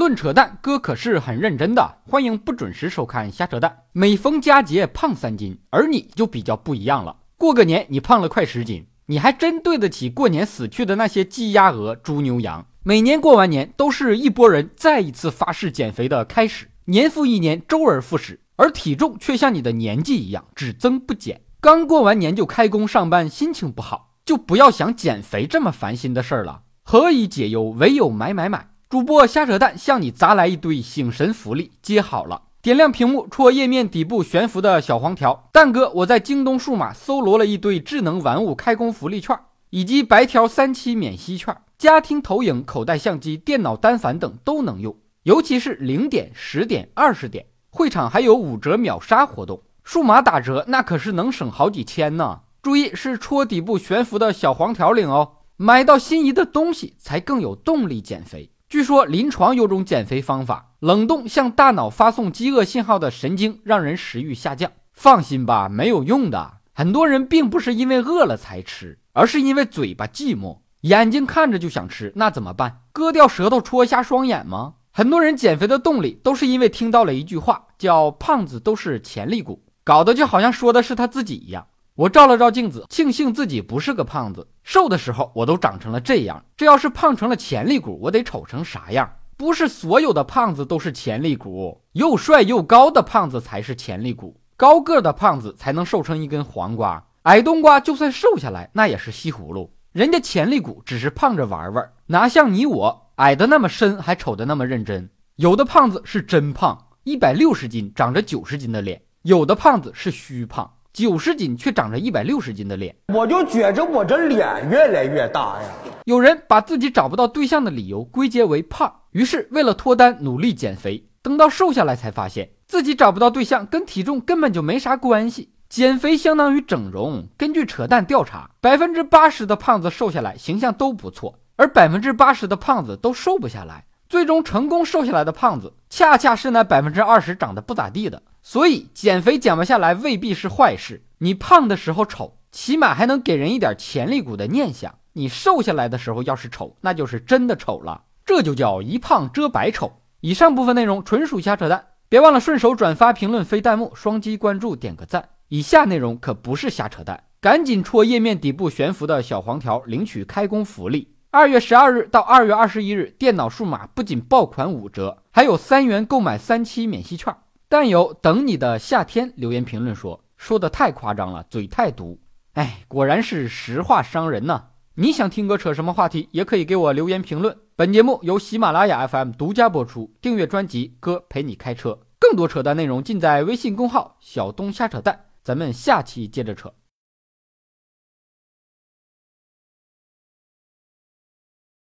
论扯淡，哥可是很认真的。欢迎不准时收看瞎扯淡。每逢佳节胖三斤，而你就比较不一样了。过个年你胖了快十斤，你还真对得起过年死去的那些鸡鸭鹅、猪牛羊。每年过完年，都是一拨人再一次发誓减肥的开始。年复一年，周而复始，而体重却像你的年纪一样只增不减。刚过完年就开工上班，心情不好，就不要想减肥这么烦心的事儿了。何以解忧，唯有买买买。主播瞎扯淡，向你砸来一堆醒神福利，接好了，点亮屏幕，戳页面底部悬浮的小黄条。蛋哥，我在京东数码搜罗了一堆智能玩物开工福利券，以及白条三期免息券，家庭投影、口袋相机、电脑单反等都能用，尤其是零点、十点、二十点，会场还有五折秒杀活动，数码打折那可是能省好几千呢。注意是戳底部悬浮的小黄条领哦，买到心仪的东西才更有动力减肥。据说临床有种减肥方法，冷冻向大脑发送饥饿信号的神经，让人食欲下降。放心吧，没有用的。很多人并不是因为饿了才吃，而是因为嘴巴寂寞，眼睛看着就想吃，那怎么办？割掉舌头戳瞎双眼吗？很多人减肥的动力都是因为听到了一句话，叫“胖子都是潜力股”，搞得就好像说的是他自己一样。我照了照镜子，庆幸自己不是个胖子。瘦的时候我都长成了这样，这要是胖成了潜力股，我得丑成啥样？不是所有的胖子都是潜力股，又帅又高的胖子才是潜力股。高个的胖子才能瘦成一根黄瓜，矮冬瓜就算瘦下来，那也是西葫芦。人家潜力股只是胖着玩玩，哪像你我矮的那么深，还丑的那么认真。有的胖子是真胖，一百六十斤长着九十斤的脸；有的胖子是虚胖。九十斤却长着一百六十斤的脸，我就觉着我这脸越来越大呀。有人把自己找不到对象的理由归结为胖，于是为了脱单努力减肥，等到瘦下来才发现自己找不到对象跟体重根本就没啥关系。减肥相当于整容，根据扯淡调查，百分之八十的胖子瘦下来形象都不错，而百分之八十的胖子都瘦不下来。最终成功瘦下来的胖子，恰恰是那百分之二十长得不咋地的。所以减肥减不下来未必是坏事。你胖的时候丑，起码还能给人一点潜力股的念想。你瘦下来的时候要是丑，那就是真的丑了。这就叫一胖遮百丑。以上部分内容纯属瞎扯淡，别忘了顺手转发、评论、飞弹幕、双击关注、点个赞。以下内容可不是瞎扯淡，赶紧戳页面底部悬浮的小黄条领取开工福利。二月十二日到二月二十一日，电脑数码不仅爆款五折，还有三元购买三期免息券。但有等你的夏天留言评论说说的太夸张了，嘴太毒。哎，果然是实话伤人呐！你想听哥扯什么话题，也可以给我留言评论。本节目由喜马拉雅 FM 独家播出，订阅专辑哥陪你开车，更多扯淡内容尽在微信公号小东瞎扯淡。咱们下期接着扯。